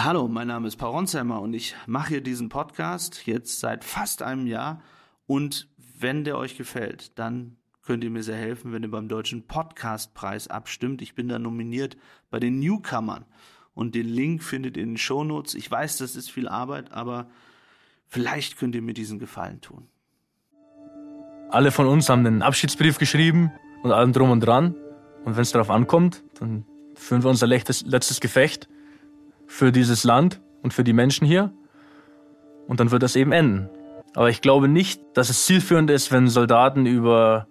Hallo, mein Name ist Paul Ronsheimer und ich mache hier diesen Podcast jetzt seit fast einem Jahr. Und wenn der euch gefällt, dann könnt ihr mir sehr helfen, wenn ihr beim Deutschen Podcastpreis abstimmt. Ich bin da nominiert bei den Newcomern. Und den Link findet ihr in den Shownotes. Ich weiß, das ist viel Arbeit, aber vielleicht könnt ihr mir diesen Gefallen tun. Alle von uns haben einen Abschiedsbrief geschrieben und allem drum und dran. Und wenn es darauf ankommt, dann führen wir unser letztes, letztes Gefecht für dieses Land und für die Menschen hier. Und dann wird das eben enden. Aber ich glaube nicht, dass es zielführend ist, wenn Soldaten über,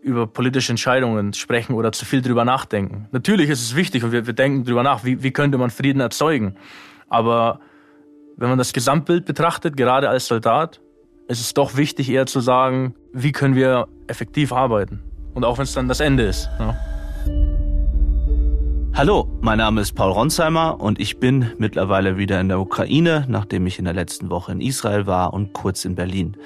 über politische Entscheidungen sprechen oder zu viel drüber nachdenken. Natürlich ist es wichtig und wir, wir denken drüber nach, wie, wie könnte man Frieden erzeugen. Aber wenn man das Gesamtbild betrachtet, gerade als Soldat, ist es doch wichtig, eher zu sagen, wie können wir effektiv arbeiten. Und auch wenn es dann das Ende ist. Ja. Hallo, mein Name ist Paul Ronsheimer und ich bin mittlerweile wieder in der Ukraine, nachdem ich in der letzten Woche in Israel war und kurz in Berlin.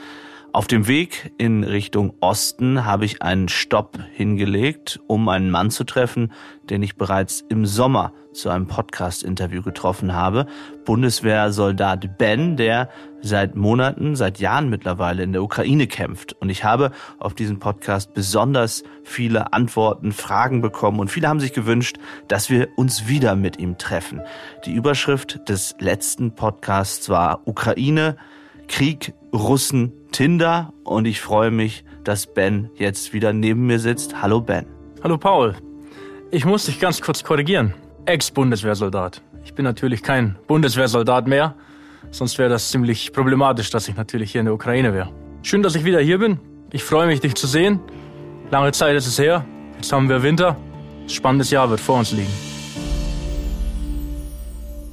Auf dem Weg in Richtung Osten habe ich einen Stopp hingelegt, um einen Mann zu treffen, den ich bereits im Sommer zu einem Podcast-Interview getroffen habe. Bundeswehrsoldat Ben, der seit Monaten, seit Jahren mittlerweile in der Ukraine kämpft. Und ich habe auf diesem Podcast besonders viele Antworten, Fragen bekommen und viele haben sich gewünscht, dass wir uns wieder mit ihm treffen. Die Überschrift des letzten Podcasts war Ukraine, Krieg, Russen, Tinder und ich freue mich, dass Ben jetzt wieder neben mir sitzt. Hallo Ben. Hallo Paul. Ich muss dich ganz kurz korrigieren. Ex-Bundeswehrsoldat. Ich bin natürlich kein Bundeswehrsoldat mehr, sonst wäre das ziemlich problematisch, dass ich natürlich hier in der Ukraine wäre. Schön, dass ich wieder hier bin. Ich freue mich, dich zu sehen. Lange Zeit ist es her. Jetzt haben wir Winter. Spannendes Jahr wird vor uns liegen.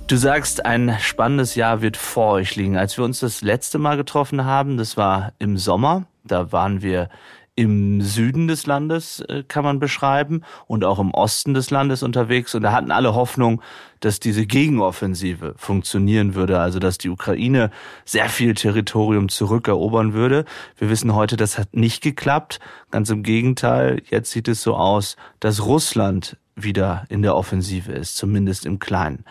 Du sagst, ein spannendes Jahr wird vor euch liegen. Als wir uns das letzte Mal getroffen haben, das war im Sommer, da waren wir im Süden des Landes, äh, kann man beschreiben, und auch im Osten des Landes unterwegs. Und da hatten alle Hoffnung, dass diese Gegenoffensive funktionieren würde, also dass die Ukraine sehr viel Territorium zurückerobern würde. Wir wissen heute, das hat nicht geklappt. Ganz im Gegenteil, jetzt sieht es so aus, dass Russland wieder in der Offensive ist, zumindest im Kleinen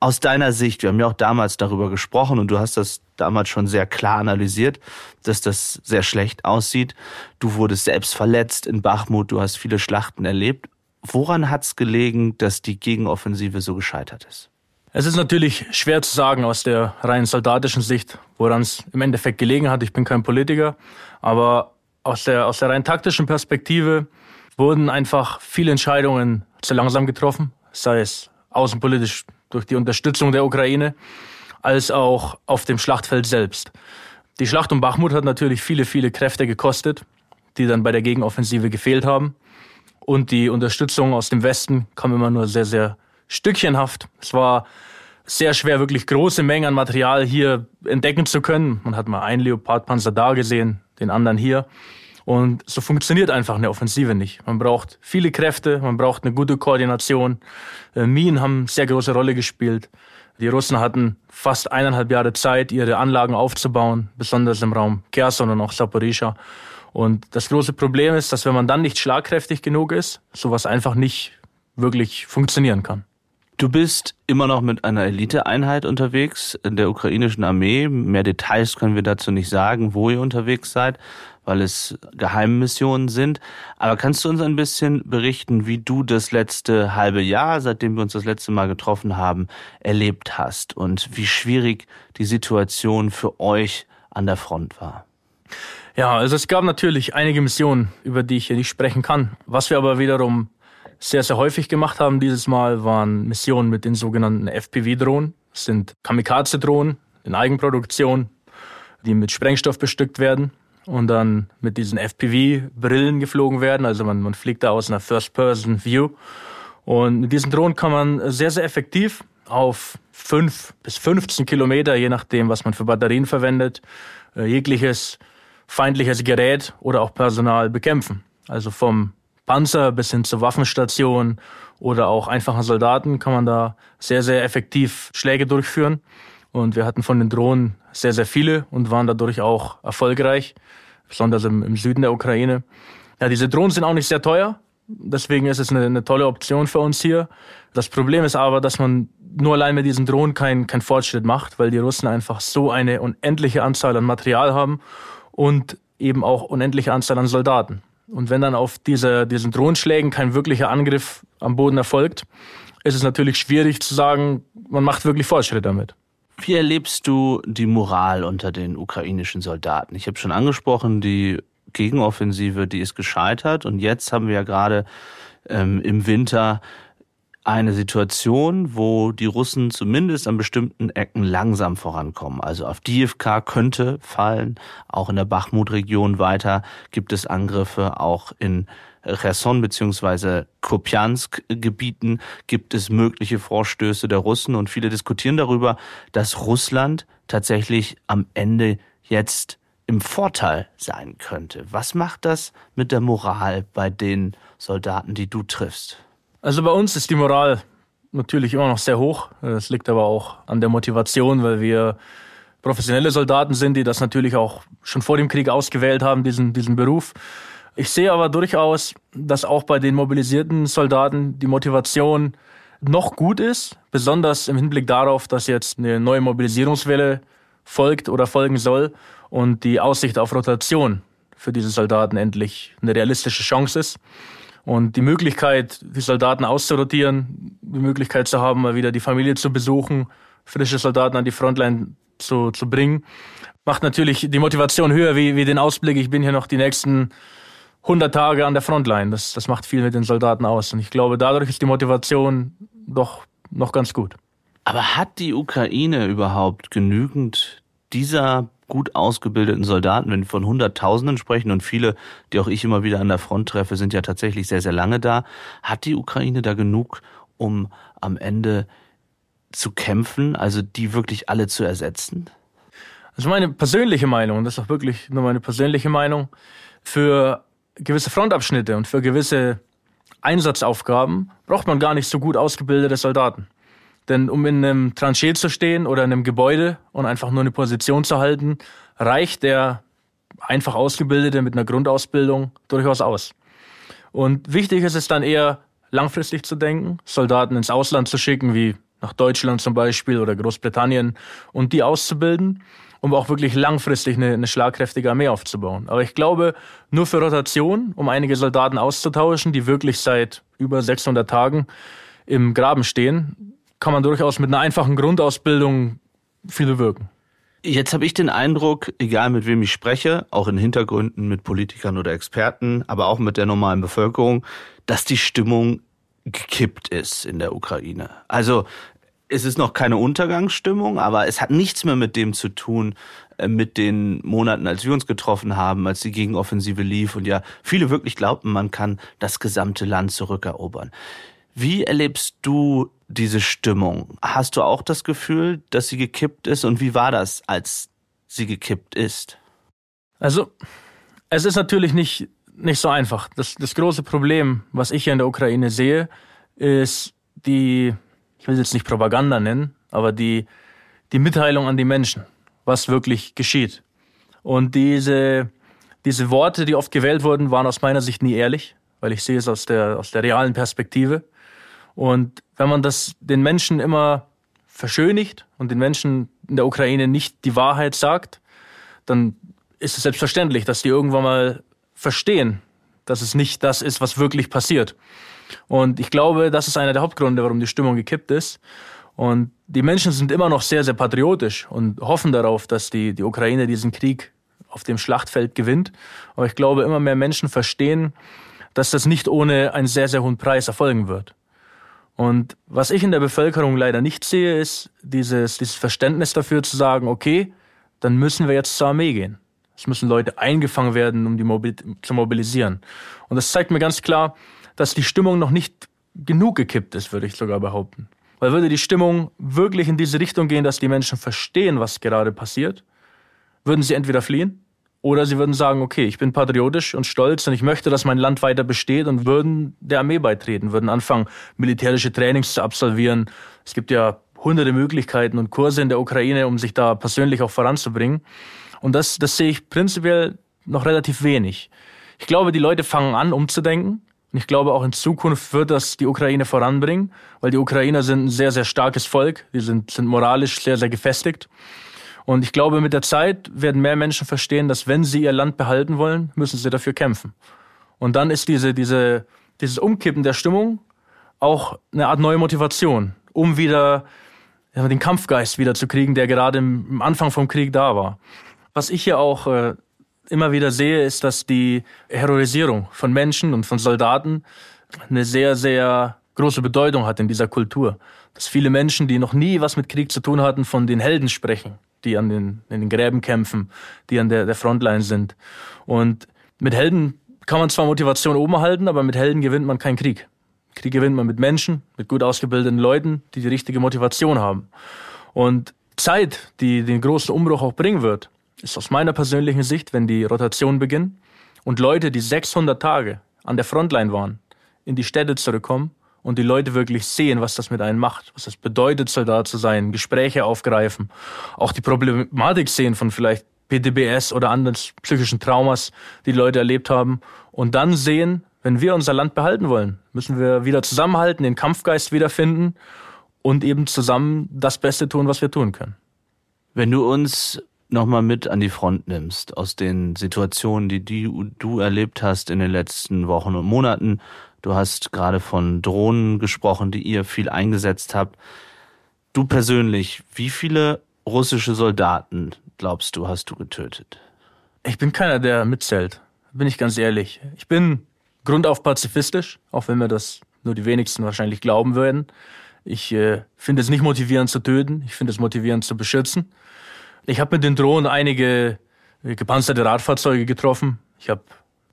aus deiner Sicht, wir haben ja auch damals darüber gesprochen und du hast das damals schon sehr klar analysiert, dass das sehr schlecht aussieht. Du wurdest selbst verletzt in Bachmut, du hast viele Schlachten erlebt. Woran hat es gelegen, dass die Gegenoffensive so gescheitert ist? Es ist natürlich schwer zu sagen aus der rein soldatischen Sicht, woran es im Endeffekt gelegen hat. Ich bin kein Politiker, aber aus der, aus der rein taktischen Perspektive wurden einfach viele Entscheidungen zu langsam getroffen, sei es außenpolitisch durch die Unterstützung der Ukraine, als auch auf dem Schlachtfeld selbst. Die Schlacht um Bachmut hat natürlich viele, viele Kräfte gekostet, die dann bei der Gegenoffensive gefehlt haben. Und die Unterstützung aus dem Westen kam immer nur sehr, sehr stückchenhaft. Es war sehr schwer, wirklich große Mengen an Material hier entdecken zu können. Man hat mal einen Leopardpanzer da gesehen, den anderen hier. Und so funktioniert einfach eine Offensive nicht. Man braucht viele Kräfte, man braucht eine gute Koordination. Äh, Minen haben sehr große Rolle gespielt. Die Russen hatten fast eineinhalb Jahre Zeit, ihre Anlagen aufzubauen, besonders im Raum Kherson und auch Saporischa. Und das große Problem ist, dass wenn man dann nicht schlagkräftig genug ist, sowas einfach nicht wirklich funktionieren kann. Du bist immer noch mit einer Eliteeinheit unterwegs in der ukrainischen Armee. Mehr Details können wir dazu nicht sagen, wo ihr unterwegs seid weil es Geheimmissionen sind. Aber kannst du uns ein bisschen berichten, wie du das letzte halbe Jahr, seitdem wir uns das letzte Mal getroffen haben, erlebt hast und wie schwierig die Situation für euch an der Front war? Ja, also es gab natürlich einige Missionen, über die ich hier nicht sprechen kann. Was wir aber wiederum sehr, sehr häufig gemacht haben dieses Mal, waren Missionen mit den sogenannten FPV-Drohnen. Das sind Kamikaze-Drohnen in Eigenproduktion, die mit Sprengstoff bestückt werden und dann mit diesen FPV-Brillen geflogen werden. Also man, man fliegt da aus einer First-Person-View. Und mit diesen Drohnen kann man sehr, sehr effektiv auf 5 bis 15 Kilometer, je nachdem, was man für Batterien verwendet, äh, jegliches feindliches Gerät oder auch Personal bekämpfen. Also vom Panzer bis hin zur Waffenstation oder auch einfachen Soldaten kann man da sehr, sehr effektiv Schläge durchführen. Und wir hatten von den Drohnen sehr, sehr viele und waren dadurch auch erfolgreich, besonders im, im Süden der Ukraine. Ja, diese Drohnen sind auch nicht sehr teuer. Deswegen ist es eine, eine tolle Option für uns hier. Das Problem ist aber, dass man nur allein mit diesen Drohnen keinen kein Fortschritt macht, weil die Russen einfach so eine unendliche Anzahl an Material haben und eben auch unendliche Anzahl an Soldaten. Und wenn dann auf diese, diesen Drohnenschlägen kein wirklicher Angriff am Boden erfolgt, ist es natürlich schwierig zu sagen, man macht wirklich Fortschritt damit. Wie erlebst du die Moral unter den ukrainischen Soldaten? Ich habe schon angesprochen, die Gegenoffensive, die ist gescheitert. Und jetzt haben wir ja gerade ähm, im Winter eine Situation, wo die Russen zumindest an bestimmten Ecken langsam vorankommen. Also auf Dievka könnte fallen, auch in der Bachmut-Region weiter gibt es Angriffe, auch in Cherson bzw. Kupiansk-Gebieten gibt es mögliche Vorstöße der Russen und viele diskutieren darüber, dass Russland tatsächlich am Ende jetzt im Vorteil sein könnte. Was macht das mit der Moral bei den Soldaten, die du triffst? Also bei uns ist die Moral natürlich immer noch sehr hoch. Das liegt aber auch an der Motivation, weil wir professionelle Soldaten sind, die das natürlich auch schon vor dem Krieg ausgewählt haben, diesen, diesen Beruf. Ich sehe aber durchaus, dass auch bei den mobilisierten Soldaten die Motivation noch gut ist, besonders im Hinblick darauf, dass jetzt eine neue Mobilisierungswelle folgt oder folgen soll und die Aussicht auf Rotation für diese Soldaten endlich eine realistische Chance ist. Und die Möglichkeit, die Soldaten auszurotieren, die Möglichkeit zu haben, mal wieder die Familie zu besuchen, frische Soldaten an die Frontline zu, zu bringen, macht natürlich die Motivation höher, wie, wie den Ausblick, ich bin hier noch die nächsten 100 Tage an der Frontline. Das, das macht viel mit den Soldaten aus. Und ich glaube, dadurch ist die Motivation doch noch ganz gut. Aber hat die Ukraine überhaupt genügend dieser gut ausgebildeten Soldaten, wenn wir von Hunderttausenden sprechen und viele, die auch ich immer wieder an der Front treffe, sind ja tatsächlich sehr, sehr lange da. Hat die Ukraine da genug, um am Ende zu kämpfen, also die wirklich alle zu ersetzen? Also meine persönliche Meinung, und das ist auch wirklich nur meine persönliche Meinung, für gewisse Frontabschnitte und für gewisse Einsatzaufgaben braucht man gar nicht so gut ausgebildete Soldaten. Denn um in einem Tranchee zu stehen oder in einem Gebäude und einfach nur eine Position zu halten, reicht der einfach Ausgebildete mit einer Grundausbildung durchaus aus. Und wichtig ist es dann eher, langfristig zu denken, Soldaten ins Ausland zu schicken, wie nach Deutschland zum Beispiel oder Großbritannien, und die auszubilden, um auch wirklich langfristig eine, eine schlagkräftige Armee aufzubauen. Aber ich glaube, nur für Rotation, um einige Soldaten auszutauschen, die wirklich seit über 600 Tagen im Graben stehen, kann man durchaus mit einer einfachen Grundausbildung viel bewirken. Jetzt habe ich den Eindruck, egal mit wem ich spreche, auch in Hintergründen mit Politikern oder Experten, aber auch mit der normalen Bevölkerung, dass die Stimmung gekippt ist in der Ukraine. Also es ist noch keine Untergangsstimmung, aber es hat nichts mehr mit dem zu tun, äh, mit den Monaten, als wir uns getroffen haben, als die Gegenoffensive lief und ja, viele wirklich glaubten, man kann das gesamte Land zurückerobern. Wie erlebst du diese Stimmung? Hast du auch das Gefühl, dass sie gekippt ist? Und wie war das, als sie gekippt ist? Also, es ist natürlich nicht, nicht so einfach. Das, das große Problem, was ich hier in der Ukraine sehe, ist die, ich will es jetzt nicht Propaganda nennen, aber die, die Mitteilung an die Menschen, was wirklich geschieht. Und diese, diese Worte, die oft gewählt wurden, waren aus meiner Sicht nie ehrlich, weil ich sehe es aus der, aus der realen Perspektive. Und wenn man das den Menschen immer verschönigt und den Menschen in der Ukraine nicht die Wahrheit sagt, dann ist es selbstverständlich, dass die irgendwann mal verstehen, dass es nicht das ist, was wirklich passiert. Und ich glaube, das ist einer der Hauptgründe, warum die Stimmung gekippt ist. Und die Menschen sind immer noch sehr, sehr patriotisch und hoffen darauf, dass die, die Ukraine diesen Krieg auf dem Schlachtfeld gewinnt. Aber ich glaube, immer mehr Menschen verstehen, dass das nicht ohne einen sehr, sehr hohen Preis erfolgen wird. Und was ich in der Bevölkerung leider nicht sehe, ist dieses, dieses Verständnis dafür zu sagen, okay, dann müssen wir jetzt zur Armee gehen. Es müssen Leute eingefangen werden, um die Mobil zu mobilisieren. Und das zeigt mir ganz klar, dass die Stimmung noch nicht genug gekippt ist, würde ich sogar behaupten. Weil würde die Stimmung wirklich in diese Richtung gehen, dass die Menschen verstehen, was gerade passiert, würden sie entweder fliehen oder sie würden sagen, okay, ich bin patriotisch und stolz und ich möchte, dass mein Land weiter besteht und würden der Armee beitreten, würden anfangen, militärische Trainings zu absolvieren. Es gibt ja hunderte Möglichkeiten und Kurse in der Ukraine, um sich da persönlich auch voranzubringen. Und das, das sehe ich prinzipiell noch relativ wenig. Ich glaube, die Leute fangen an, umzudenken. Und ich glaube, auch in Zukunft wird das die Ukraine voranbringen, weil die Ukrainer sind ein sehr, sehr starkes Volk. Die sind, sind moralisch sehr, sehr gefestigt. Und ich glaube, mit der Zeit werden mehr Menschen verstehen, dass wenn sie ihr Land behalten wollen, müssen sie dafür kämpfen. Und dann ist diese, diese, dieses Umkippen der Stimmung auch eine Art neue Motivation, um wieder den Kampfgeist wieder zu kriegen, der gerade im Anfang vom Krieg da war. Was ich hier auch äh, immer wieder sehe, ist, dass die Heroisierung von Menschen und von Soldaten eine sehr, sehr große Bedeutung hat in dieser Kultur. Dass viele Menschen, die noch nie was mit Krieg zu tun hatten, von den Helden sprechen, die an den, in den Gräben kämpfen, die an der, der Frontline sind. Und mit Helden kann man zwar Motivation oben halten, aber mit Helden gewinnt man keinen Krieg. Krieg gewinnt man mit Menschen, mit gut ausgebildeten Leuten, die die richtige Motivation haben. Und Zeit, die den großen Umbruch auch bringen wird, ist aus meiner persönlichen Sicht, wenn die Rotation beginnt und Leute, die 600 Tage an der Frontline waren, in die Städte zurückkommen und die Leute wirklich sehen, was das mit einem macht, was es bedeutet, Soldat zu sein, Gespräche aufgreifen, auch die Problematik sehen von vielleicht PTBS oder anderen psychischen Traumas, die, die Leute erlebt haben und dann sehen, wenn wir unser Land behalten wollen, müssen wir wieder zusammenhalten, den Kampfgeist wiederfinden und eben zusammen das Beste tun, was wir tun können. Wenn du uns nochmal mit an die Front nimmst, aus den Situationen, die, die du erlebt hast in den letzten Wochen und Monaten. Du hast gerade von Drohnen gesprochen, die ihr viel eingesetzt habt. Du persönlich, wie viele russische Soldaten, glaubst du, hast du getötet? Ich bin keiner, der mitzählt, bin ich ganz ehrlich. Ich bin grundauf pazifistisch, auch wenn mir das nur die wenigsten wahrscheinlich glauben würden. Ich äh, finde es nicht motivierend zu töten, ich finde es motivierend zu beschützen. Ich habe mit den Drohnen einige äh, gepanzerte Radfahrzeuge getroffen. Ich habe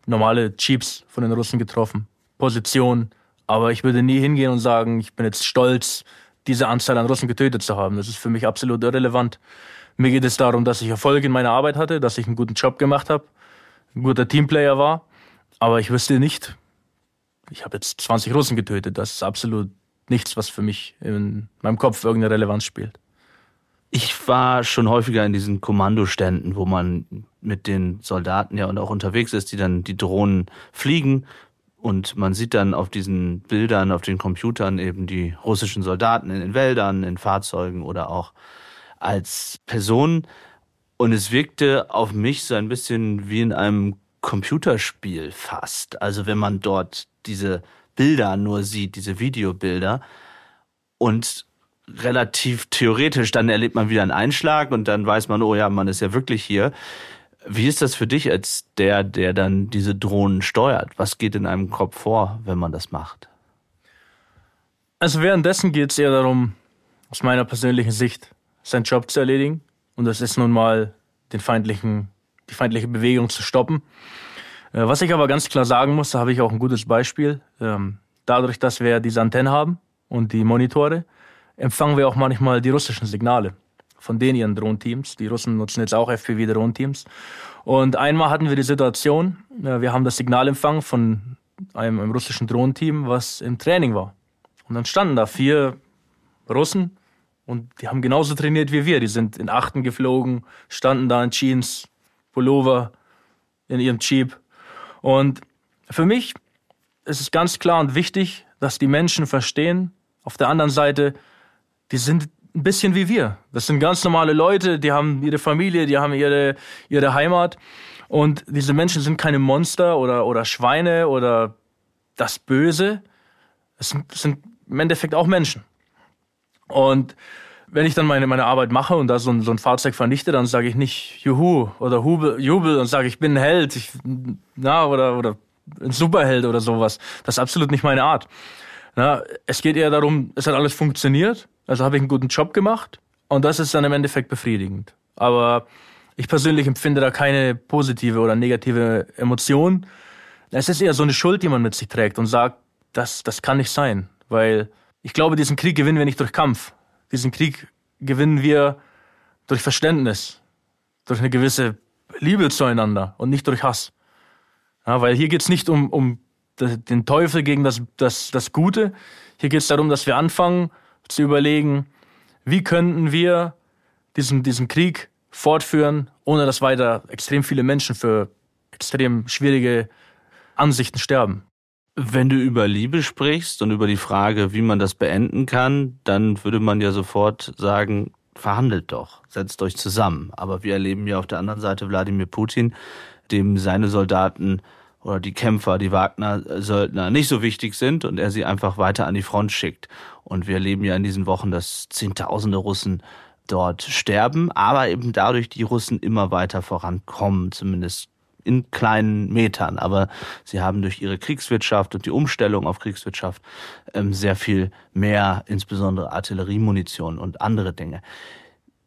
normale Jeeps von den Russen getroffen, Positionen. Aber ich würde nie hingehen und sagen, ich bin jetzt stolz, diese Anzahl an Russen getötet zu haben. Das ist für mich absolut irrelevant. Mir geht es darum, dass ich Erfolg in meiner Arbeit hatte, dass ich einen guten Job gemacht habe, ein guter Teamplayer war. Aber ich wüsste nicht, ich habe jetzt 20 Russen getötet. Das ist absolut nichts, was für mich in meinem Kopf irgendeine Relevanz spielt. Ich war schon häufiger in diesen Kommandoständen, wo man mit den Soldaten ja und auch unterwegs ist, die dann die Drohnen fliegen. Und man sieht dann auf diesen Bildern, auf den Computern eben die russischen Soldaten in den Wäldern, in Fahrzeugen oder auch als Personen. Und es wirkte auf mich so ein bisschen wie in einem Computerspiel fast. Also wenn man dort diese Bilder nur sieht, diese Videobilder und relativ theoretisch, dann erlebt man wieder einen Einschlag und dann weiß man, oh ja, man ist ja wirklich hier. Wie ist das für dich als der, der dann diese Drohnen steuert? Was geht in einem Kopf vor, wenn man das macht? Also währenddessen geht es eher darum, aus meiner persönlichen Sicht, seinen Job zu erledigen. Und das ist nun mal den feindlichen, die feindliche Bewegung zu stoppen. Äh, was ich aber ganz klar sagen muss, da habe ich auch ein gutes Beispiel. Ähm, dadurch, dass wir diese Antennen haben und die Monitore, empfangen wir auch manchmal die russischen Signale von den ihren Drohnenteams. Die Russen nutzen jetzt auch FPV-Drohnenteams. Und einmal hatten wir die Situation, wir haben das Signal empfangen von einem, einem russischen Drohnenteam, was im Training war. Und dann standen da vier Russen und die haben genauso trainiert wie wir. Die sind in Achten geflogen, standen da in Jeans, Pullover, in ihrem Jeep. Und für mich ist es ganz klar und wichtig, dass die Menschen verstehen, auf der anderen Seite, die sind ein bisschen wie wir. Das sind ganz normale Leute, die haben ihre Familie, die haben ihre, ihre Heimat. Und diese Menschen sind keine Monster oder, oder Schweine oder das Böse. Es sind, sind im Endeffekt auch Menschen. Und wenn ich dann meine, meine Arbeit mache und da so ein, so ein Fahrzeug vernichte, dann sage ich nicht Juhu oder Hubel, Jubel und sage, ich bin ein Held, ich, na, oder, oder ein Superheld oder sowas. Das ist absolut nicht meine Art. Na, es geht eher darum, es hat alles funktioniert, also habe ich einen guten Job gemacht und das ist dann im Endeffekt befriedigend. Aber ich persönlich empfinde da keine positive oder negative Emotion. Es ist eher so eine Schuld, die man mit sich trägt und sagt, das, das kann nicht sein, weil ich glaube, diesen Krieg gewinnen wir nicht durch Kampf. Diesen Krieg gewinnen wir durch Verständnis, durch eine gewisse Liebe zueinander und nicht durch Hass. Ja, weil hier geht es nicht um, um den Teufel gegen das, das, das Gute. Hier geht es darum, dass wir anfangen zu überlegen, wie könnten wir diesen, diesen Krieg fortführen, ohne dass weiter extrem viele Menschen für extrem schwierige Ansichten sterben. Wenn du über Liebe sprichst und über die Frage, wie man das beenden kann, dann würde man ja sofort sagen, verhandelt doch, setzt euch zusammen. Aber wir erleben ja auf der anderen Seite Wladimir Putin, dem seine Soldaten oder die Kämpfer, die Wagner-Söldner nicht so wichtig sind und er sie einfach weiter an die Front schickt. Und wir erleben ja in diesen Wochen, dass Zehntausende Russen dort sterben, aber eben dadurch die Russen immer weiter vorankommen, zumindest in kleinen Metern. Aber sie haben durch ihre Kriegswirtschaft und die Umstellung auf Kriegswirtschaft ähm, sehr viel mehr, insbesondere Artilleriemunition und andere Dinge.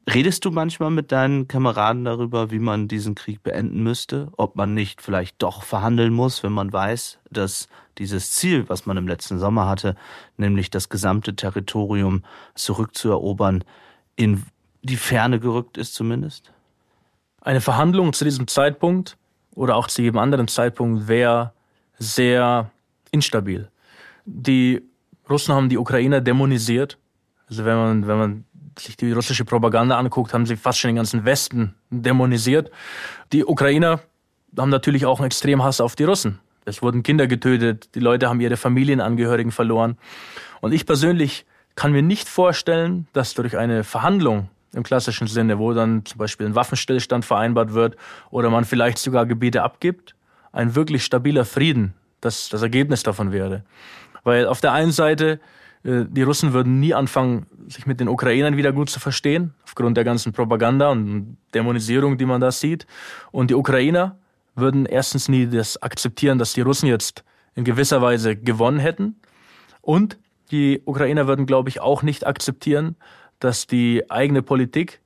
Redest du manchmal mit deinen Kameraden darüber, wie man diesen Krieg beenden müsste? Ob man nicht vielleicht doch verhandeln muss, wenn man weiß, dass dieses Ziel, was man im letzten Sommer hatte, nämlich das gesamte Territorium zurückzuerobern, in die Ferne gerückt ist zumindest? Eine Verhandlung zu diesem Zeitpunkt oder auch zu jedem anderen Zeitpunkt wäre sehr instabil. Die Russen haben die Ukrainer dämonisiert. Also wenn man, wenn man sich die russische Propaganda anguckt, haben sie fast schon den ganzen Westen dämonisiert. Die Ukrainer haben natürlich auch einen Extremhass auf die Russen. Es wurden Kinder getötet, die Leute haben ihre Familienangehörigen verloren. Und ich persönlich kann mir nicht vorstellen, dass durch eine Verhandlung im klassischen Sinne, wo dann zum Beispiel ein Waffenstillstand vereinbart wird oder man vielleicht sogar Gebiete abgibt, ein wirklich stabiler Frieden das das Ergebnis davon wäre. Weil auf der einen Seite die Russen würden nie anfangen, sich mit den Ukrainern wieder gut zu verstehen, aufgrund der ganzen Propaganda und Dämonisierung, die man da sieht. Und die Ukrainer würden erstens nie das akzeptieren, dass die Russen jetzt in gewisser Weise gewonnen hätten. Und die Ukrainer würden, glaube ich, auch nicht akzeptieren, dass die eigene Politik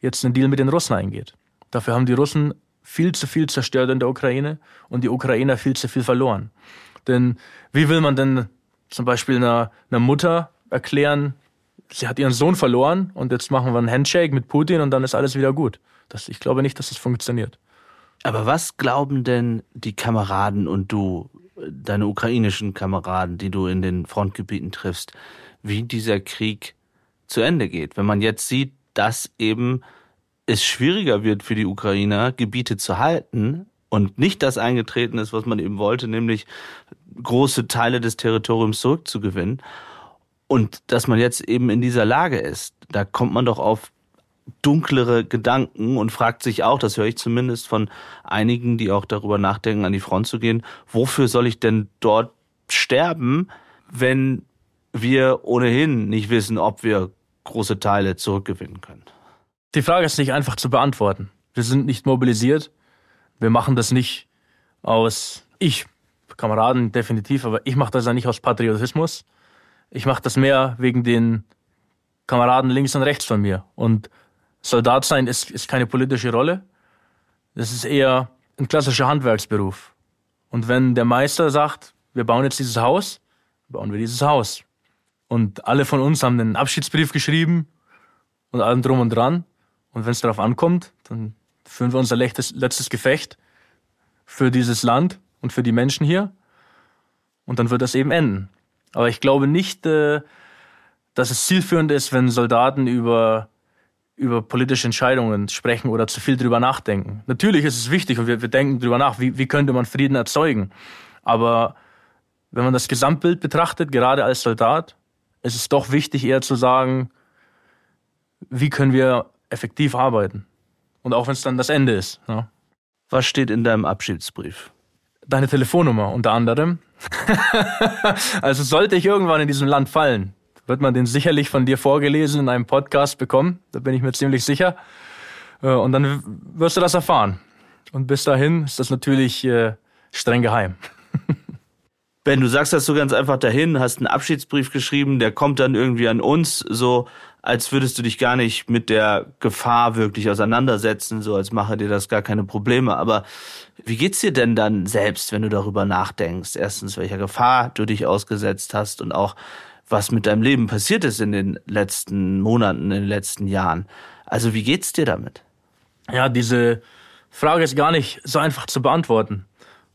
jetzt einen Deal mit den Russen eingeht. Dafür haben die Russen viel zu viel zerstört in der Ukraine und die Ukrainer viel zu viel verloren. Denn wie will man denn zum Beispiel einer, einer Mutter erklären, sie hat ihren Sohn verloren und jetzt machen wir einen Handshake mit Putin und dann ist alles wieder gut. Das, ich glaube nicht, dass das funktioniert. Aber was glauben denn die Kameraden und du, deine ukrainischen Kameraden, die du in den Frontgebieten triffst, wie dieser Krieg zu Ende geht? Wenn man jetzt sieht, dass eben es schwieriger wird für die Ukrainer, Gebiete zu halten und nicht das eingetreten ist, was man eben wollte, nämlich große Teile des Territoriums zurückzugewinnen. Und dass man jetzt eben in dieser Lage ist, da kommt man doch auf dunklere Gedanken und fragt sich auch, das höre ich zumindest von einigen, die auch darüber nachdenken, an die Front zu gehen, wofür soll ich denn dort sterben, wenn wir ohnehin nicht wissen, ob wir große Teile zurückgewinnen können? Die Frage ist nicht einfach zu beantworten. Wir sind nicht mobilisiert. Wir machen das nicht aus ich Kameraden definitiv, aber ich mache das ja nicht aus Patriotismus. Ich mache das mehr wegen den Kameraden links und rechts von mir. Und Soldat sein ist, ist keine politische Rolle. Das ist eher ein klassischer Handwerksberuf. Und wenn der Meister sagt, wir bauen jetzt dieses Haus, bauen wir dieses Haus. Und alle von uns haben einen Abschiedsbrief geschrieben und allem drum und dran. Und wenn es darauf ankommt, dann führen wir unser letztes, Gefecht für dieses Land und für die Menschen hier. Und dann wird das eben enden. Aber ich glaube nicht, äh, dass es zielführend ist, wenn Soldaten über, über politische Entscheidungen sprechen oder zu viel drüber nachdenken. Natürlich ist es wichtig und wir, wir denken drüber nach, wie, wie könnte man Frieden erzeugen. Aber wenn man das Gesamtbild betrachtet, gerade als Soldat, ist es doch wichtig, eher zu sagen, wie können wir effektiv arbeiten. Und auch wenn es dann das Ende ist. Ja. Was steht in deinem Abschiedsbrief? deine Telefonnummer unter anderem. also sollte ich irgendwann in diesem Land fallen, wird man den sicherlich von dir vorgelesen in einem Podcast bekommen. Da bin ich mir ziemlich sicher. Äh, und dann wirst du das erfahren. Und bis dahin ist das natürlich äh, streng geheim. Ben, du sagst das so ganz einfach dahin, hast einen Abschiedsbrief geschrieben, der kommt dann irgendwie an uns, so als würdest du dich gar nicht mit der Gefahr wirklich auseinandersetzen, so als mache dir das gar keine Probleme. Aber wie geht's dir denn dann selbst, wenn du darüber nachdenkst? Erstens, welcher Gefahr du dich ausgesetzt hast und auch was mit deinem Leben passiert ist in den letzten Monaten, in den letzten Jahren. Also wie geht's dir damit? Ja, diese Frage ist gar nicht so einfach zu beantworten.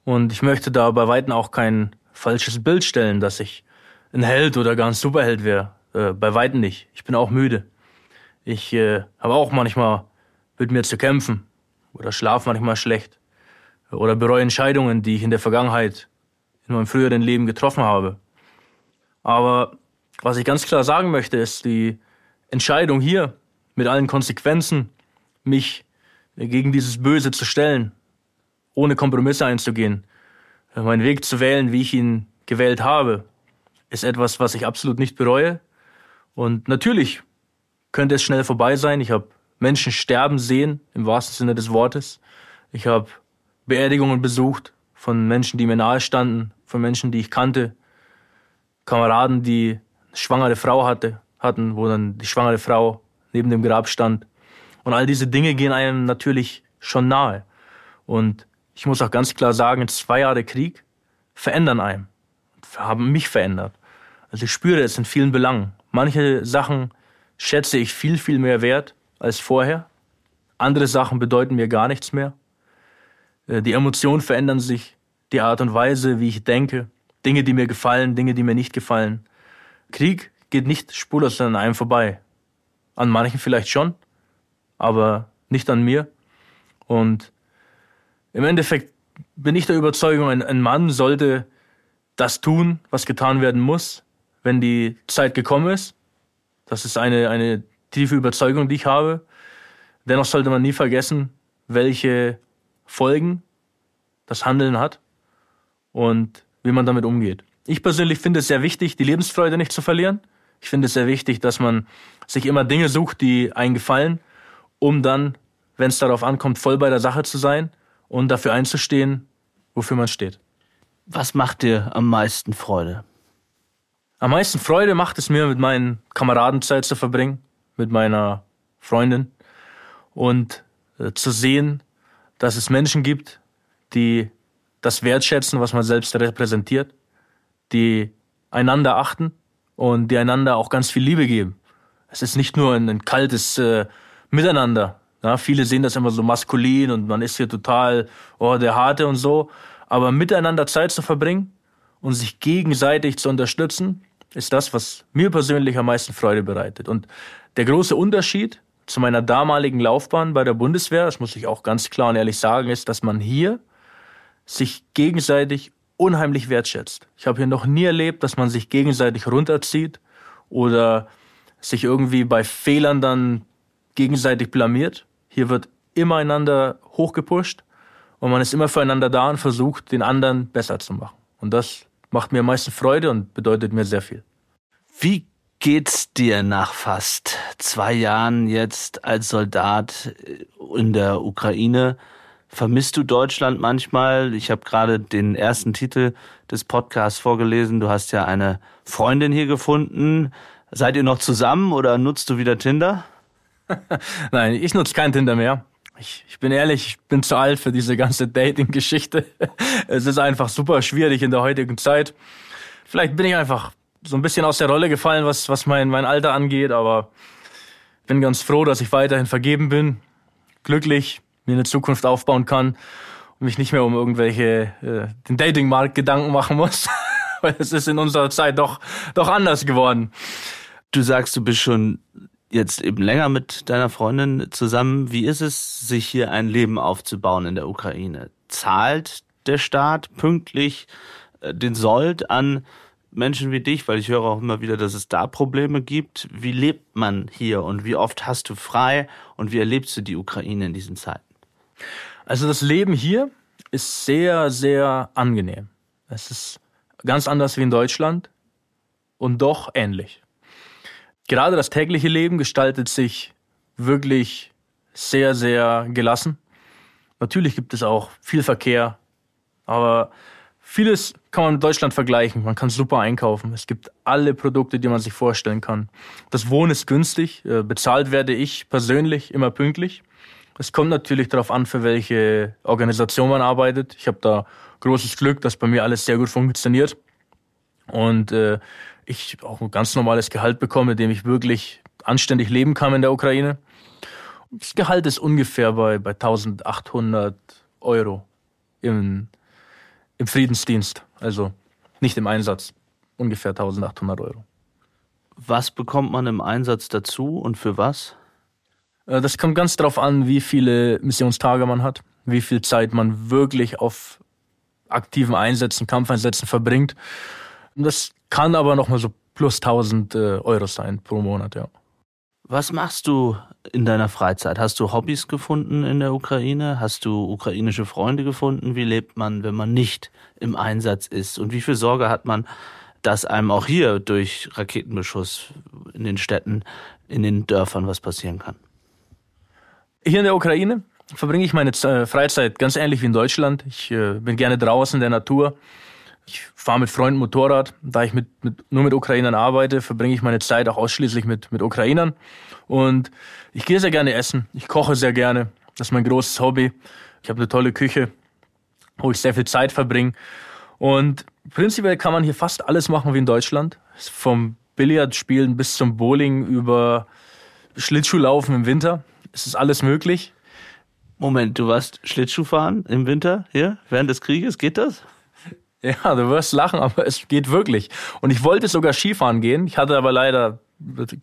Und ich möchte da bei Weitem auch kein falsches Bild stellen, dass ich ein Held oder gar ein Superheld wäre. Äh, bei Weitem nicht. Ich bin auch müde. Ich äh, habe auch manchmal mit mir zu kämpfen oder schlafe manchmal schlecht oder bereue Entscheidungen, die ich in der Vergangenheit in meinem früheren Leben getroffen habe. Aber was ich ganz klar sagen möchte, ist die Entscheidung hier mit allen Konsequenzen, mich gegen dieses Böse zu stellen, ohne Kompromisse einzugehen, meinen Weg zu wählen, wie ich ihn gewählt habe, ist etwas, was ich absolut nicht bereue. Und natürlich könnte es schnell vorbei sein. Ich habe Menschen sterben sehen, im wahrsten Sinne des Wortes. Ich habe Beerdigungen besucht von Menschen, die mir nahe standen, von Menschen, die ich kannte, Kameraden, die eine schwangere Frau hatte, hatten, wo dann die schwangere Frau neben dem Grab stand. Und all diese Dinge gehen einem natürlich schon nahe. Und ich muss auch ganz klar sagen, zwei Jahre Krieg verändern einem, haben mich verändert. Also ich spüre es in vielen Belangen. Manche Sachen schätze ich viel, viel mehr wert als vorher. Andere Sachen bedeuten mir gar nichts mehr. Äh, die Emotionen verändern sich, die Art und Weise, wie ich denke, Dinge, die mir gefallen, Dinge, die mir nicht gefallen. Krieg geht nicht spurlos an einem vorbei. An manchen vielleicht schon, aber nicht an mir. Und im Endeffekt bin ich der Überzeugung, ein, ein Mann sollte das tun, was getan werden muss, wenn die Zeit gekommen ist. Das ist eine, eine tiefe Überzeugung, die ich habe. Dennoch sollte man nie vergessen, welche Folgen das Handeln hat und wie man damit umgeht. Ich persönlich finde es sehr wichtig, die Lebensfreude nicht zu verlieren. Ich finde es sehr wichtig, dass man sich immer Dinge sucht, die einen gefallen, um dann, wenn es darauf ankommt, voll bei der Sache zu sein und dafür einzustehen, wofür man steht. Was macht dir am meisten Freude? Am meisten Freude macht es mir, mit meinen Kameraden Zeit zu verbringen, mit meiner Freundin und äh, zu sehen, dass es Menschen gibt, die das wertschätzen, was man selbst repräsentiert, die einander achten und die einander auch ganz viel Liebe geben. Es ist nicht nur ein, ein kaltes äh, Miteinander. Ja, viele sehen das immer so maskulin und man ist hier total, oh, der Harte und so. Aber miteinander Zeit zu verbringen und sich gegenseitig zu unterstützen, ist das, was mir persönlich am meisten Freude bereitet. Und der große Unterschied zu meiner damaligen Laufbahn bei der Bundeswehr, das muss ich auch ganz klar und ehrlich sagen, ist, dass man hier sich gegenseitig unheimlich wertschätzt. Ich habe hier noch nie erlebt, dass man sich gegenseitig runterzieht oder sich irgendwie bei Fehlern dann gegenseitig blamiert. Hier wird immer einander hochgepusht und man ist immer füreinander da und versucht, den anderen besser zu machen. Und das macht mir am meisten Freude und bedeutet mir sehr viel. Wie geht's dir nach fast zwei Jahren jetzt als Soldat in der Ukraine? Vermisst du Deutschland manchmal? Ich habe gerade den ersten Titel des Podcasts vorgelesen. Du hast ja eine Freundin hier gefunden. Seid ihr noch zusammen oder nutzt du wieder Tinder? Nein, ich nutze kein Tinder mehr. Ich, ich bin ehrlich, ich bin zu alt für diese ganze Dating-Geschichte. Es ist einfach super schwierig in der heutigen Zeit. Vielleicht bin ich einfach so ein bisschen aus der Rolle gefallen, was, was mein, mein Alter angeht, aber bin ganz froh, dass ich weiterhin vergeben bin, glücklich, mir eine Zukunft aufbauen kann und mich nicht mehr um irgendwelche äh, den Datingmarkt Gedanken machen muss, weil es ist in unserer Zeit doch doch anders geworden. Du sagst, du bist schon jetzt eben länger mit deiner Freundin zusammen. Wie ist es, sich hier ein Leben aufzubauen in der Ukraine? Zahlt der Staat pünktlich äh, den Sold an Menschen wie dich, weil ich höre auch immer wieder, dass es da Probleme gibt. Wie lebt man hier und wie oft hast du frei und wie erlebst du die Ukraine in diesen Zeiten? Also das Leben hier ist sehr, sehr angenehm. Es ist ganz anders wie in Deutschland und doch ähnlich. Gerade das tägliche Leben gestaltet sich wirklich sehr, sehr gelassen. Natürlich gibt es auch viel Verkehr, aber vieles kann man mit Deutschland vergleichen. Man kann super einkaufen. Es gibt alle Produkte, die man sich vorstellen kann. Das Wohnen ist günstig. Äh, bezahlt werde ich persönlich immer pünktlich. Es kommt natürlich darauf an, für welche Organisation man arbeitet. Ich habe da großes Glück, dass bei mir alles sehr gut funktioniert und äh, ich auch ein ganz normales Gehalt bekomme, mit dem ich wirklich anständig leben kann in der Ukraine. Das Gehalt ist ungefähr bei, bei 1800 Euro im, im Friedensdienst, also nicht im Einsatz, ungefähr 1800 Euro. Was bekommt man im Einsatz dazu und für was? Äh, das kommt ganz darauf an, wie viele Missionstage man hat, wie viel Zeit man wirklich auf aktiven Einsätzen, Kampfeinsätzen verbringt. Das kann aber nochmal so plus 1000 äh, Euro sein pro Monat, ja. Was machst du in deiner Freizeit? Hast du Hobbys gefunden in der Ukraine? Hast du ukrainische Freunde gefunden? Wie lebt man, wenn man nicht im Einsatz ist? Und wie viel Sorge hat man, dass einem auch hier durch Raketenbeschuss in den Städten, in den Dörfern was passieren kann? Hier in der Ukraine verbringe ich meine äh, Freizeit ganz ähnlich wie in Deutschland. Ich äh, bin gerne draußen in der Natur. Ich fahre mit Freunden Motorrad. Da ich mit, mit, nur mit Ukrainern arbeite, verbringe ich meine Zeit auch ausschließlich mit, mit Ukrainern. Und ich gehe sehr gerne essen. Ich koche sehr gerne. Das ist mein großes Hobby. Ich habe eine tolle Küche, wo ich sehr viel Zeit verbringe. Und prinzipiell kann man hier fast alles machen wie in Deutschland. Vom Billardspielen bis zum Bowling über Schlittschuhlaufen im Winter. Es ist alles möglich. Moment, du warst Schlittschuhfahren im Winter hier während des Krieges? Geht das? Ja, du wirst lachen, aber es geht wirklich. Und ich wollte sogar Skifahren gehen. Ich hatte aber leider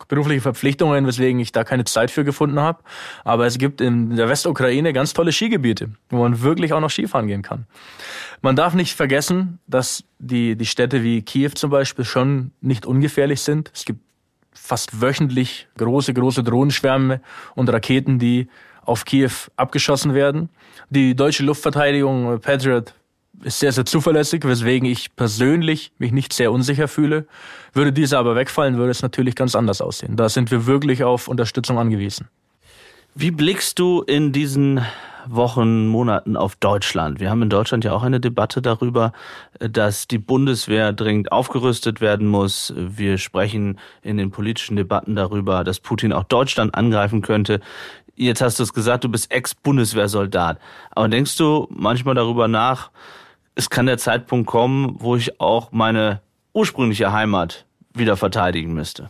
berufliche Verpflichtungen, weswegen ich da keine Zeit für gefunden habe. Aber es gibt in der Westukraine ganz tolle Skigebiete, wo man wirklich auch noch Skifahren gehen kann. Man darf nicht vergessen, dass die, die Städte wie Kiew zum Beispiel schon nicht ungefährlich sind. Es gibt fast wöchentlich große, große Drohnenschwärme und Raketen, die auf Kiew abgeschossen werden. Die deutsche Luftverteidigung Patriot ist sehr, sehr zuverlässig, weswegen ich persönlich mich nicht sehr unsicher fühle. Würde diese aber wegfallen, würde es natürlich ganz anders aussehen. Da sind wir wirklich auf Unterstützung angewiesen. Wie blickst du in diesen Wochen, Monaten auf Deutschland? Wir haben in Deutschland ja auch eine Debatte darüber, dass die Bundeswehr dringend aufgerüstet werden muss. Wir sprechen in den politischen Debatten darüber, dass Putin auch Deutschland angreifen könnte. Jetzt hast du es gesagt, du bist Ex-Bundeswehrsoldat. Aber denkst du manchmal darüber nach, es kann der Zeitpunkt kommen, wo ich auch meine ursprüngliche Heimat wieder verteidigen müsste.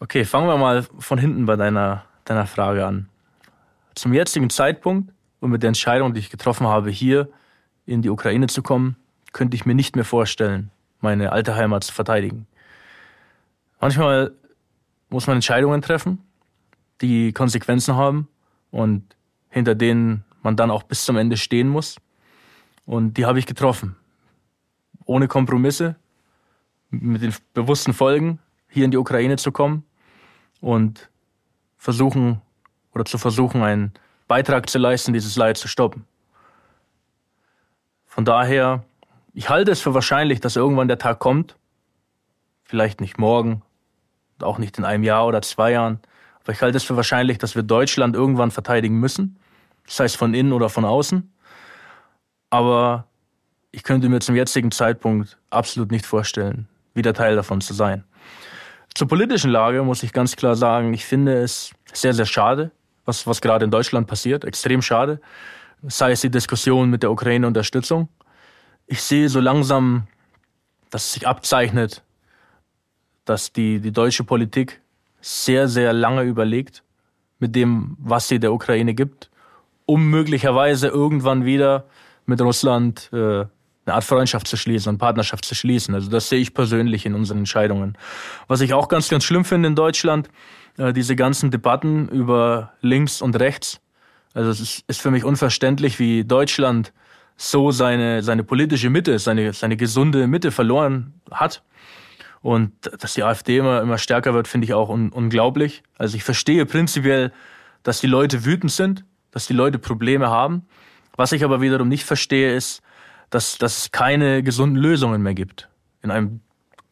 Okay, fangen wir mal von hinten bei deiner, deiner Frage an. Zum jetzigen Zeitpunkt und mit der Entscheidung, die ich getroffen habe, hier in die Ukraine zu kommen, könnte ich mir nicht mehr vorstellen, meine alte Heimat zu verteidigen. Manchmal muss man Entscheidungen treffen, die Konsequenzen haben und hinter denen man dann auch bis zum Ende stehen muss. Und die habe ich getroffen. Ohne Kompromisse, mit den bewussten Folgen, hier in die Ukraine zu kommen und versuchen oder zu versuchen, einen Beitrag zu leisten, dieses Leid zu stoppen. Von daher, ich halte es für wahrscheinlich, dass irgendwann der Tag kommt, vielleicht nicht morgen, auch nicht in einem Jahr oder zwei Jahren, aber ich halte es für wahrscheinlich, dass wir Deutschland irgendwann verteidigen müssen, das heißt von innen oder von außen aber ich könnte mir zum jetzigen Zeitpunkt absolut nicht vorstellen, wieder Teil davon zu sein. Zur politischen Lage muss ich ganz klar sagen, ich finde es sehr, sehr schade, was, was gerade in Deutschland passiert, extrem schade. Sei es die Diskussion mit der Ukraine-Unterstützung. Ich sehe so langsam, dass es sich abzeichnet, dass die, die deutsche Politik sehr, sehr lange überlegt mit dem, was sie der Ukraine gibt, um möglicherweise irgendwann wieder mit Russland äh, eine Art Freundschaft zu schließen und Partnerschaft zu schließen. Also das sehe ich persönlich in unseren Entscheidungen. Was ich auch ganz, ganz schlimm finde in Deutschland, äh, diese ganzen Debatten über links und rechts. Also es ist, ist für mich unverständlich, wie Deutschland so seine, seine politische Mitte, seine, seine gesunde Mitte verloren hat. Und dass die AfD immer, immer stärker wird, finde ich auch un, unglaublich. Also ich verstehe prinzipiell, dass die Leute wütend sind, dass die Leute Probleme haben. Was ich aber wiederum nicht verstehe, ist, dass, dass es keine gesunden Lösungen mehr gibt. In einem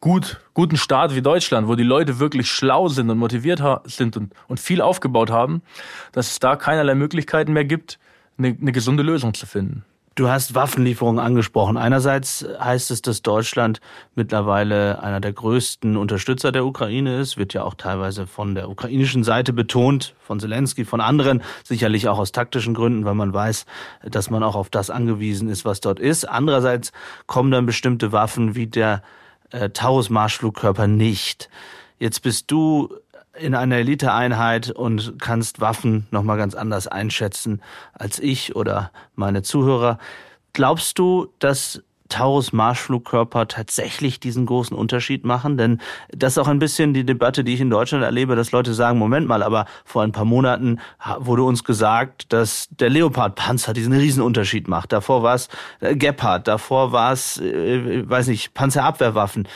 gut, guten Staat wie Deutschland, wo die Leute wirklich schlau sind und motiviert sind und, und viel aufgebaut haben, dass es da keinerlei Möglichkeiten mehr gibt, eine, eine gesunde Lösung zu finden. Du hast Waffenlieferungen angesprochen. Einerseits heißt es, dass Deutschland mittlerweile einer der größten Unterstützer der Ukraine ist, wird ja auch teilweise von der ukrainischen Seite betont, von Zelensky, von anderen, sicherlich auch aus taktischen Gründen, weil man weiß, dass man auch auf das angewiesen ist, was dort ist. Andererseits kommen dann bestimmte Waffen wie der äh, Taurus-Marschflugkörper nicht. Jetzt bist du in einer Eliteeinheit und kannst Waffen nochmal ganz anders einschätzen als ich oder meine Zuhörer. Glaubst du, dass Taurus-Marschflugkörper tatsächlich diesen großen Unterschied machen? Denn das ist auch ein bisschen die Debatte, die ich in Deutschland erlebe, dass Leute sagen, Moment mal, aber vor ein paar Monaten wurde uns gesagt, dass der Leopard-Panzer diesen Riesenunterschied macht. Davor war es äh, Gepard, davor war es, äh, weiß nicht, Panzerabwehrwaffen.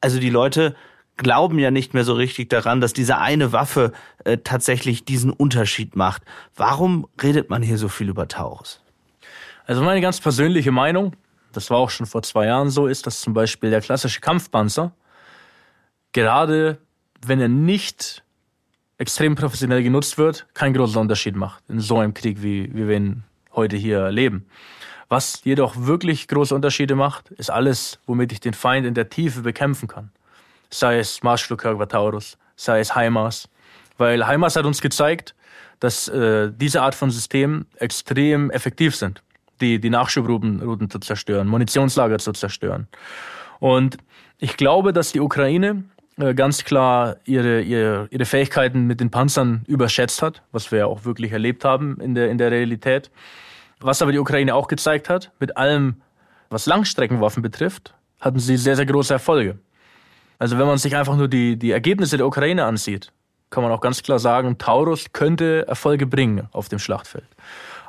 Also die Leute glauben ja nicht mehr so richtig daran, dass diese eine Waffe äh, tatsächlich diesen Unterschied macht. Warum redet man hier so viel über Taurus? Also meine ganz persönliche Meinung, das war auch schon vor zwei Jahren so, ist, dass zum Beispiel der klassische Kampfpanzer, gerade wenn er nicht extrem professionell genutzt wird, keinen großen Unterschied macht in so einem Krieg, wie, wie wir ihn heute hier erleben. Was jedoch wirklich große Unterschiede macht, ist alles, womit ich den Feind in der Tiefe bekämpfen kann sei es Marschflugkörper Taurus, sei es HIMARS. Weil HIMARS hat uns gezeigt, dass äh, diese Art von Systemen extrem effektiv sind, die, die Nachschubrouten Routen zu zerstören, Munitionslager zu zerstören. Und ich glaube, dass die Ukraine äh, ganz klar ihre, ihre, ihre Fähigkeiten mit den Panzern überschätzt hat, was wir auch wirklich erlebt haben in der, in der Realität. Was aber die Ukraine auch gezeigt hat, mit allem, was Langstreckenwaffen betrifft, hatten sie sehr, sehr große Erfolge. Also wenn man sich einfach nur die, die Ergebnisse der Ukraine ansieht, kann man auch ganz klar sagen, Taurus könnte Erfolge bringen auf dem Schlachtfeld.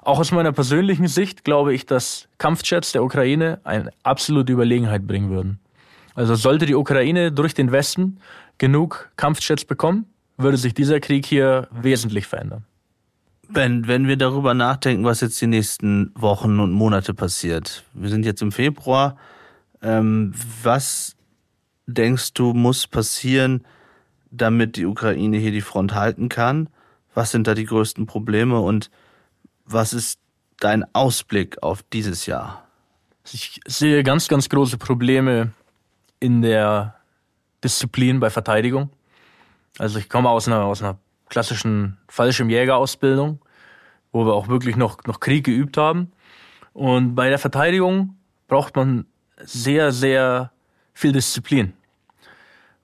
Auch aus meiner persönlichen Sicht glaube ich, dass Kampfjets der Ukraine eine absolute Überlegenheit bringen würden. Also sollte die Ukraine durch den Westen genug Kampfjets bekommen, würde sich dieser Krieg hier wesentlich verändern. Wenn, wenn wir darüber nachdenken, was jetzt die nächsten Wochen und Monate passiert. Wir sind jetzt im Februar. Ähm, was denkst du, muss passieren, damit die Ukraine hier die Front halten kann? Was sind da die größten Probleme und was ist dein Ausblick auf dieses Jahr? Ich sehe ganz, ganz große Probleme in der Disziplin bei Verteidigung. Also ich komme aus einer, aus einer klassischen Fallschirmjägerausbildung, wo wir auch wirklich noch, noch Krieg geübt haben. Und bei der Verteidigung braucht man sehr, sehr viel Disziplin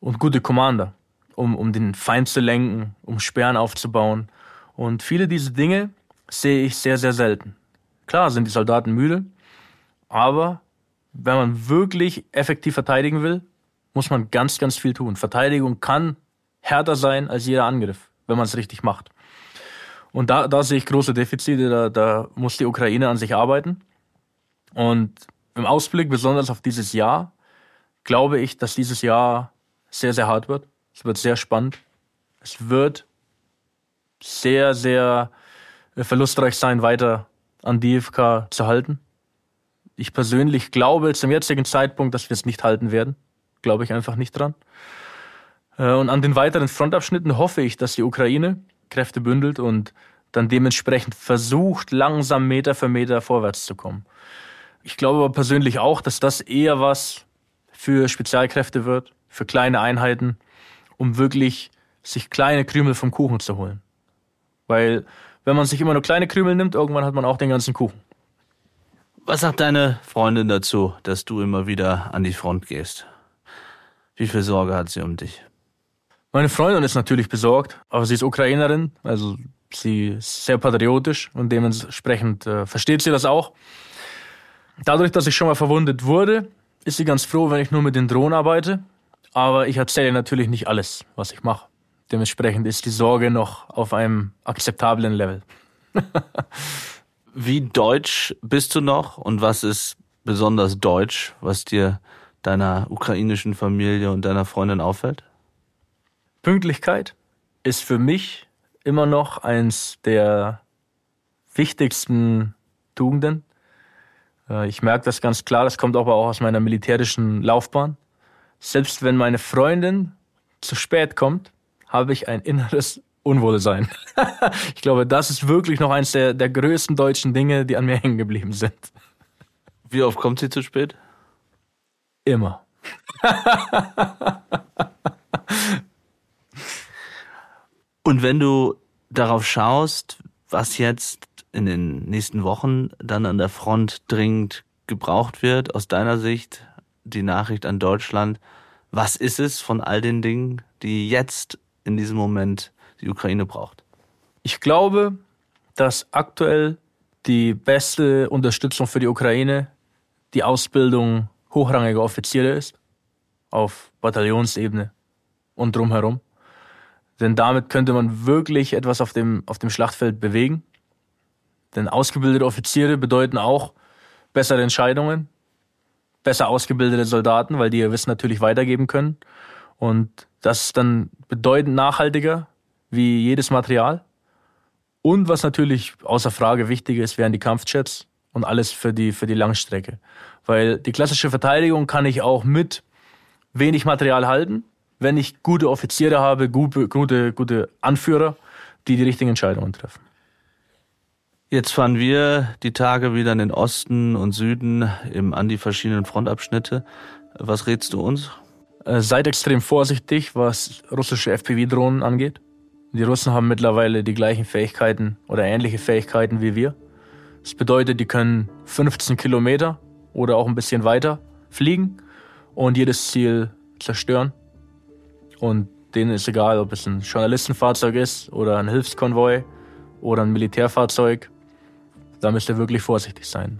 und gute Commander, um, um den Feind zu lenken, um Sperren aufzubauen. Und viele dieser Dinge sehe ich sehr, sehr selten. Klar sind die Soldaten müde, aber wenn man wirklich effektiv verteidigen will, muss man ganz, ganz viel tun. Verteidigung kann härter sein als jeder Angriff, wenn man es richtig macht. Und da, da sehe ich große Defizite, da, da muss die Ukraine an sich arbeiten. Und im Ausblick, besonders auf dieses Jahr, glaube ich, dass dieses Jahr sehr, sehr hart wird. Es wird sehr spannend. Es wird sehr, sehr äh, verlustreich sein, weiter an DFK zu halten. Ich persönlich glaube zum jetzigen Zeitpunkt, dass wir es nicht halten werden. Glaube ich einfach nicht dran. Äh, und an den weiteren Frontabschnitten hoffe ich, dass die Ukraine Kräfte bündelt und dann dementsprechend versucht, langsam Meter für Meter vorwärts zu kommen. Ich glaube aber persönlich auch, dass das eher was für Spezialkräfte wird, für kleine Einheiten, um wirklich sich kleine Krümel vom Kuchen zu holen. Weil wenn man sich immer nur kleine Krümel nimmt, irgendwann hat man auch den ganzen Kuchen. Was sagt deine Freundin dazu, dass du immer wieder an die Front gehst? Wie viel Sorge hat sie um dich? Meine Freundin ist natürlich besorgt, aber sie ist Ukrainerin, also sie ist sehr patriotisch und dementsprechend äh, versteht sie das auch. Dadurch, dass ich schon mal verwundet wurde, ist sie ganz froh, wenn ich nur mit den Drohnen arbeite aber ich erzähle natürlich nicht alles, was ich mache. Dementsprechend ist die Sorge noch auf einem akzeptablen Level. Wie deutsch bist du noch und was ist besonders deutsch, was dir deiner ukrainischen Familie und deiner Freundin auffällt? Pünktlichkeit ist für mich immer noch eins der wichtigsten Tugenden. Äh, ich merke das ganz klar, das kommt aber auch aus meiner militärischen Laufbahn. Selbst wenn meine Freundin zu spät kommt, habe ich ein inneres Unwohlsein. ich glaube, das ist wirklich noch eines der, der größten deutschen Dinge, die an mir hängen geblieben sind. Wie oft kommt sie zu spät? Immer. Und wenn du darauf schaust, was jetzt in den nächsten Wochen dann an der Front dringend gebraucht wird, aus deiner Sicht, die Nachricht an Deutschland, was ist es von all den Dingen, die jetzt in diesem Moment die Ukraine braucht? Ich glaube, dass aktuell die beste Unterstützung für die Ukraine die Ausbildung hochrangiger Offiziere ist, auf Bataillonsebene und drumherum. Denn damit könnte man wirklich etwas auf dem, auf dem Schlachtfeld bewegen. Denn ausgebildete Offiziere bedeuten auch bessere Entscheidungen, besser ausgebildete Soldaten, weil die ihr Wissen natürlich weitergeben können. Und das ist dann bedeutend nachhaltiger wie jedes Material. Und was natürlich außer Frage wichtig ist, wären die Kampfjets und alles für die, für die Langstrecke. Weil die klassische Verteidigung kann ich auch mit wenig Material halten, wenn ich gute Offiziere habe, gute, gute, gute Anführer, die die richtigen Entscheidungen treffen. Jetzt fahren wir die Tage wieder in den Osten und Süden im, an die verschiedenen Frontabschnitte. Was rätst du uns? Äh, seid extrem vorsichtig, was russische FPV-Drohnen angeht. Die Russen haben mittlerweile die gleichen Fähigkeiten oder ähnliche Fähigkeiten wie wir. Das bedeutet, die können 15 Kilometer oder auch ein bisschen weiter fliegen und jedes Ziel zerstören. Und denen ist egal, ob es ein Journalistenfahrzeug ist oder ein Hilfskonvoi oder ein Militärfahrzeug. Da müsst ihr wirklich vorsichtig sein.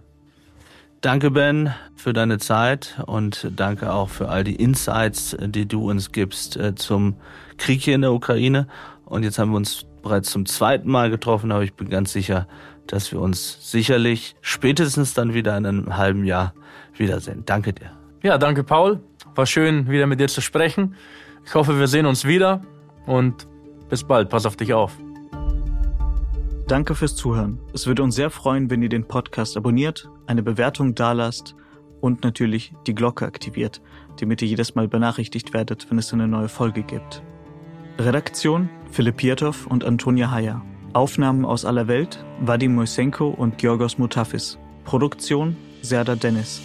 Danke, Ben, für deine Zeit und danke auch für all die Insights, die du uns gibst äh, zum Krieg hier in der Ukraine. Und jetzt haben wir uns bereits zum zweiten Mal getroffen, aber ich bin ganz sicher, dass wir uns sicherlich spätestens dann wieder in einem halben Jahr wiedersehen. Danke dir. Ja, danke, Paul. War schön, wieder mit dir zu sprechen. Ich hoffe, wir sehen uns wieder und bis bald. Pass auf dich auf. Danke fürs Zuhören. Es würde uns sehr freuen, wenn ihr den Podcast abonniert, eine Bewertung dalasst und natürlich die Glocke aktiviert, damit ihr jedes Mal benachrichtigt werdet, wenn es eine neue Folge gibt. Redaktion Philipp Pietow und Antonia Heyer. Aufnahmen aus aller Welt Vadim Moisenko und Georgos Mutafis. Produktion Serda Dennis.